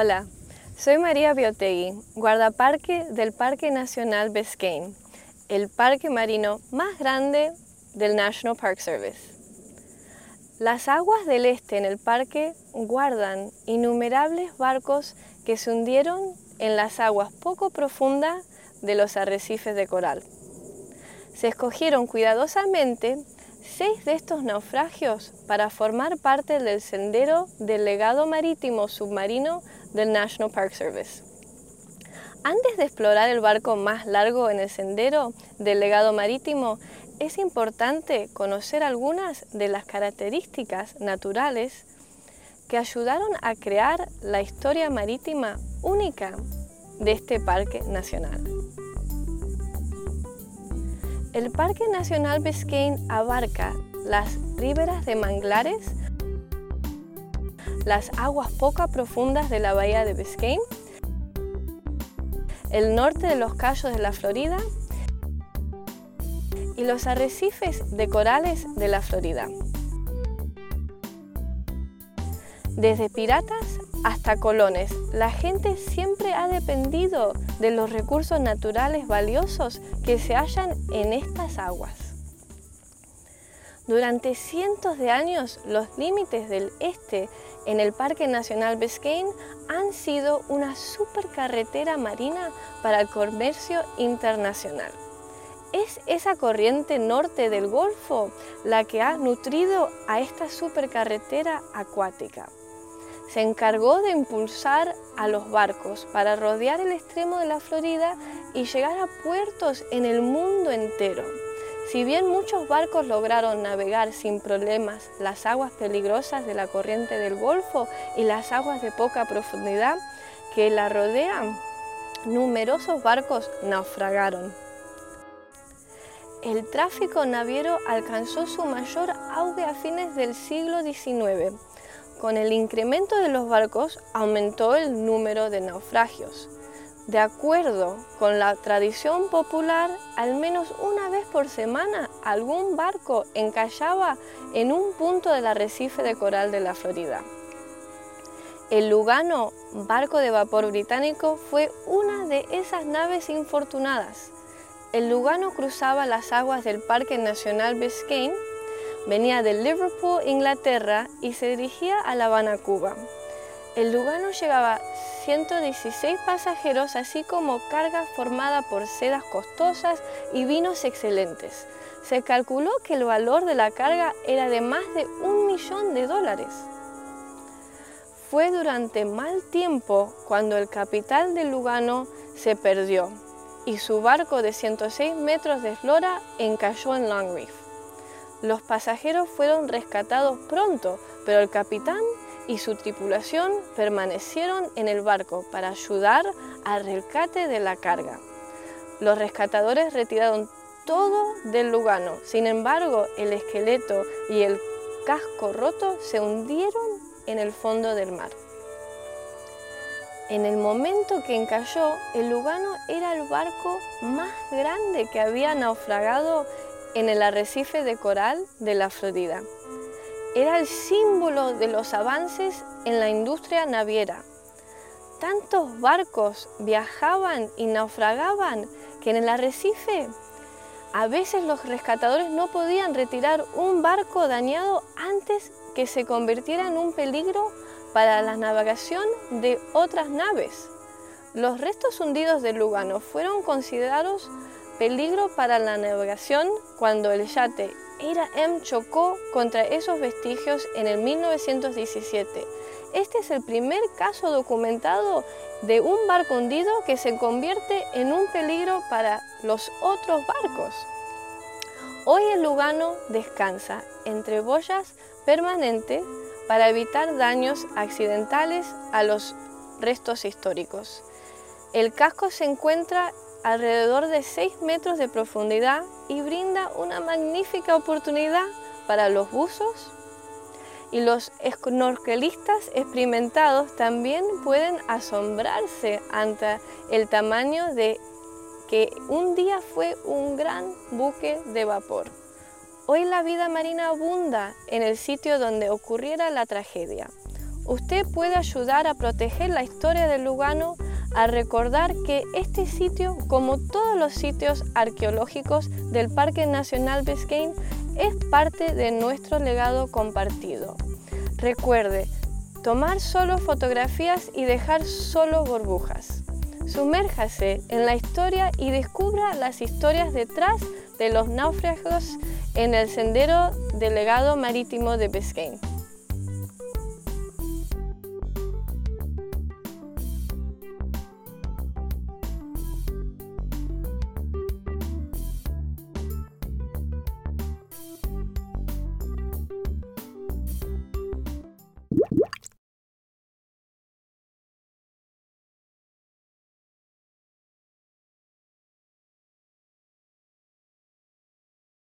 Hola, soy María Biotegui, guardaparque del Parque Nacional Biscayne, el parque marino más grande del National Park Service. Las aguas del este en el parque guardan innumerables barcos que se hundieron en las aguas poco profundas de los arrecifes de coral. Se escogieron cuidadosamente seis de estos naufragios para formar parte del sendero del legado marítimo submarino del National Park Service. Antes de explorar el barco más largo en el sendero del legado marítimo, es importante conocer algunas de las características naturales que ayudaron a crear la historia marítima única de este parque nacional. El Parque Nacional Biscayne abarca las riberas de manglares, las aguas poco profundas de la bahía de Biscayne, el norte de los Cayos de la Florida y los arrecifes de corales de la Florida. Desde piratas hasta colones, la gente siempre ha dependido de los recursos naturales valiosos que se hallan en estas aguas. Durante cientos de años, los límites del este en el Parque Nacional Biscayne han sido una supercarretera marina para el comercio internacional. Es esa corriente norte del Golfo la que ha nutrido a esta supercarretera acuática se encargó de impulsar a los barcos para rodear el extremo de la Florida y llegar a puertos en el mundo entero. Si bien muchos barcos lograron navegar sin problemas las aguas peligrosas de la corriente del Golfo y las aguas de poca profundidad que la rodean, numerosos barcos naufragaron. El tráfico naviero alcanzó su mayor auge a fines del siglo XIX con el incremento de los barcos aumentó el número de naufragios. De acuerdo con la tradición popular, al menos una vez por semana algún barco encallaba en un punto del arrecife de coral de la Florida. El Lugano, barco de vapor británico, fue una de esas naves infortunadas. El Lugano cruzaba las aguas del Parque Nacional Biscayne Venía de Liverpool, Inglaterra, y se dirigía a La Habana, Cuba. El Lugano llevaba 116 pasajeros, así como carga formada por sedas costosas y vinos excelentes. Se calculó que el valor de la carga era de más de un millón de dólares. Fue durante mal tiempo cuando el capital de Lugano se perdió y su barco de 106 metros de eslora encalló en Long Reef. Los pasajeros fueron rescatados pronto, pero el capitán y su tripulación permanecieron en el barco para ayudar al rescate de la carga. Los rescatadores retiraron todo del Lugano, sin embargo el esqueleto y el casco roto se hundieron en el fondo del mar. En el momento que encalló, el Lugano era el barco más grande que había naufragado en el arrecife de coral de la Florida. Era el símbolo de los avances en la industria naviera. Tantos barcos viajaban y naufragaban que en el arrecife a veces los rescatadores no podían retirar un barco dañado antes que se convirtiera en un peligro para la navegación de otras naves. Los restos hundidos de Lugano fueron considerados Peligro para la navegación cuando el yate Era M chocó contra esos vestigios en el 1917. Este es el primer caso documentado de un barco hundido que se convierte en un peligro para los otros barcos. Hoy el Lugano descansa entre boyas permanentes para evitar daños accidentales a los restos históricos. El casco se encuentra alrededor de 6 metros de profundidad y brinda una magnífica oportunidad para los buzos y los snorkelistas experimentados también pueden asombrarse ante el tamaño de que un día fue un gran buque de vapor. Hoy la vida marina abunda en el sitio donde ocurriera la tragedia. usted puede ayudar a proteger la historia de Lugano, a recordar que este sitio, como todos los sitios arqueológicos del Parque Nacional Biscayne, es parte de nuestro legado compartido. Recuerde, tomar solo fotografías y dejar solo burbujas. Sumérjase en la historia y descubra las historias detrás de los náufragos en el sendero del legado marítimo de Biscayne.